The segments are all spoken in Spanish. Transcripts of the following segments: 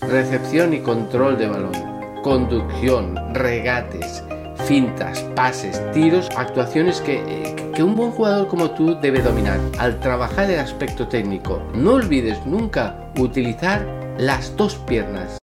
Recepción y control de balón, conducción, regates, fintas, pases, tiros, actuaciones que, que, un buen jugador como tú debe dominar. Al trabajar el aspecto técnico, no olvides nunca utilizar las dos piernas.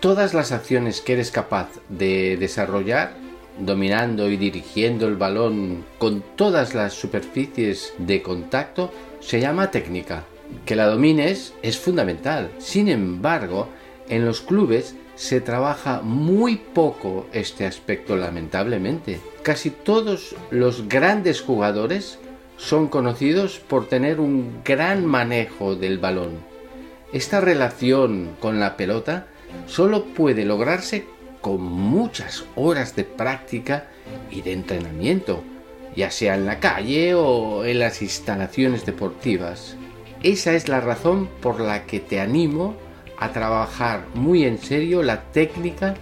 Todas las acciones que eres capaz de desarrollar dominando y dirigiendo el balón con todas las superficies de contacto, se llama técnica. Que la domines es fundamental. Sin embargo, en los clubes se trabaja muy poco este aspecto lamentablemente. Casi todos los grandes jugadores son conocidos por tener un gran manejo del balón. Esta relación con la pelota solo puede lograrse con muchas horas de práctica y de entrenamiento, ya sea en la calle o en las instalaciones deportivas. Esa es la razón por la que te animo a trabajar muy en serio la técnica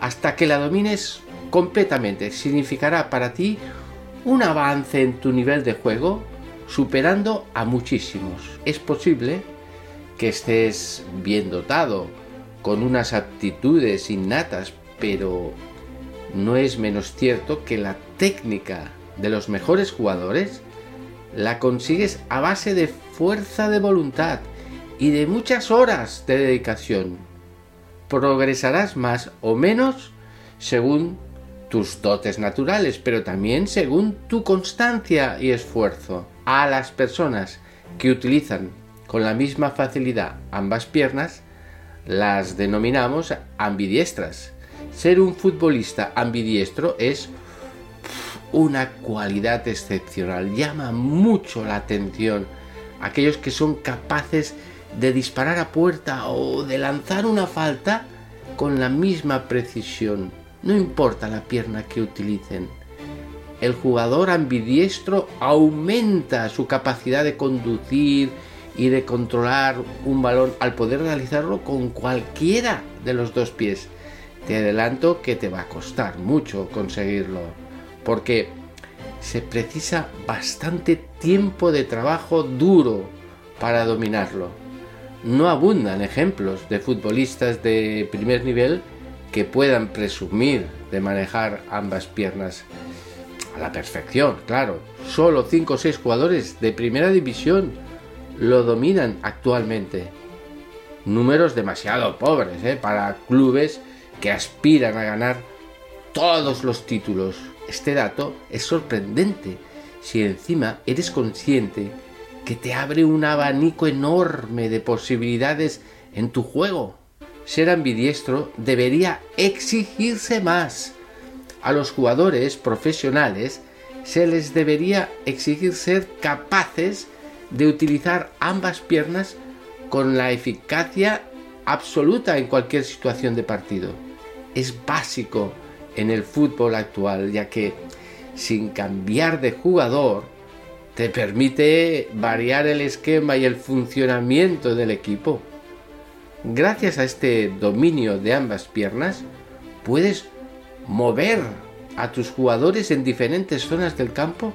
hasta que la domines completamente. Significará para ti un avance en tu nivel de juego superando a muchísimos. Es posible que estés bien dotado, con unas aptitudes innatas pero no es menos cierto que la técnica de los mejores jugadores la consigues a base de fuerza de voluntad y de muchas horas de dedicación. Progresarás más o menos según tus dotes naturales, pero también según tu constancia y esfuerzo. A las personas que utilizan con la misma facilidad ambas piernas, las denominamos ambidiestras ser un futbolista ambidiestro es una cualidad excepcional. Llama mucho la atención aquellos que son capaces de disparar a puerta o de lanzar una falta con la misma precisión. No importa la pierna que utilicen. El jugador ambidiestro aumenta su capacidad de conducir y de controlar un balón al poder realizarlo con cualquiera de los dos pies. Te adelanto que te va a costar mucho conseguirlo, porque se precisa bastante tiempo de trabajo duro para dominarlo. No abundan ejemplos de futbolistas de primer nivel que puedan presumir de manejar ambas piernas a la perfección, claro. Solo 5 o 6 jugadores de primera división lo dominan actualmente. Números demasiado pobres ¿eh? para clubes que aspiran a ganar todos los títulos. Este dato es sorprendente si encima eres consciente que te abre un abanico enorme de posibilidades en tu juego. Ser ambidiestro debería exigirse más. A los jugadores profesionales se les debería exigir ser capaces de utilizar ambas piernas con la eficacia absoluta en cualquier situación de partido es básico en el fútbol actual, ya que sin cambiar de jugador te permite variar el esquema y el funcionamiento del equipo. Gracias a este dominio de ambas piernas, puedes mover a tus jugadores en diferentes zonas del campo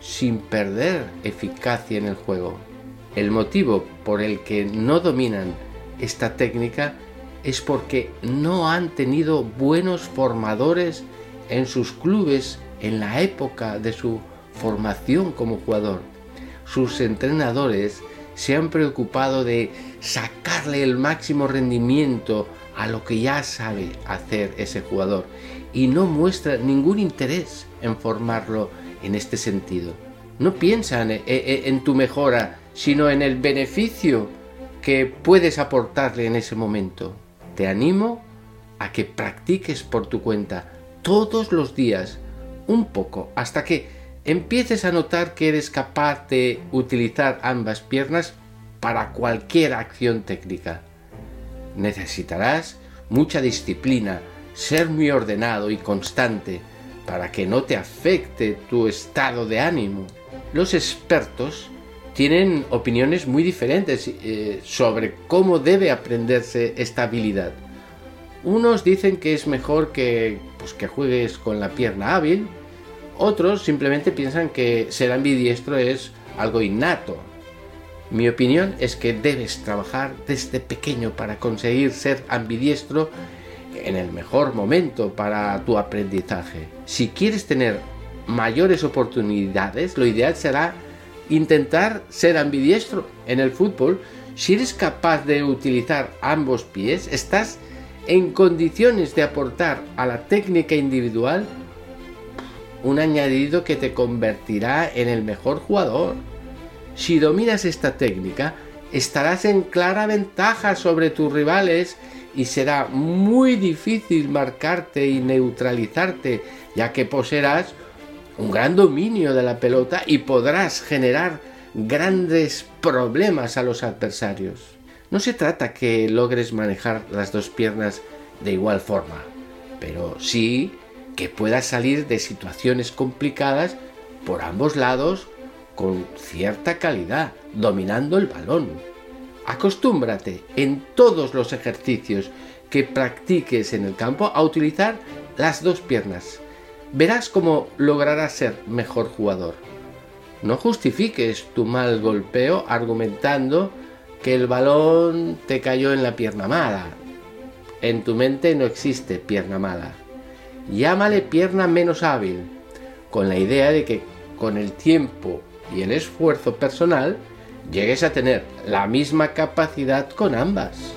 sin perder eficacia en el juego. El motivo por el que no dominan esta técnica es porque no han tenido buenos formadores en sus clubes en la época de su formación como jugador. Sus entrenadores se han preocupado de sacarle el máximo rendimiento a lo que ya sabe hacer ese jugador y no muestra ningún interés en formarlo en este sentido. No piensan en tu mejora, sino en el beneficio que puedes aportarle en ese momento te animo a que practiques por tu cuenta todos los días un poco hasta que empieces a notar que eres capaz de utilizar ambas piernas para cualquier acción técnica. Necesitarás mucha disciplina, ser muy ordenado y constante para que no te afecte tu estado de ánimo. Los expertos tienen opiniones muy diferentes eh, sobre cómo debe aprenderse esta habilidad. Unos dicen que es mejor que, pues, que juegues con la pierna hábil, otros simplemente piensan que ser ambidiestro es algo innato. Mi opinión es que debes trabajar desde pequeño para conseguir ser ambidiestro en el mejor momento para tu aprendizaje. Si quieres tener mayores oportunidades, lo ideal será intentar ser ambidiestro en el fútbol. Si eres capaz de utilizar ambos pies, estás en condiciones de aportar a la técnica individual un añadido que te convertirá en el mejor jugador. Si dominas esta técnica, estarás en clara ventaja sobre tus rivales y será muy difícil marcarte y neutralizarte, ya que poseerás un gran dominio de la pelota y podrás generar grandes problemas a los adversarios. No se trata que logres manejar las dos piernas de igual forma, pero sí que puedas salir de situaciones complicadas por ambos lados con cierta calidad, dominando el balón. Acostúmbrate en todos los ejercicios que practiques en el campo a utilizar las dos piernas. Verás cómo lograrás ser mejor jugador. No justifiques tu mal golpeo argumentando que el balón te cayó en la pierna mala. En tu mente no existe pierna mala. Llámale pierna menos hábil, con la idea de que con el tiempo y el esfuerzo personal llegues a tener la misma capacidad con ambas.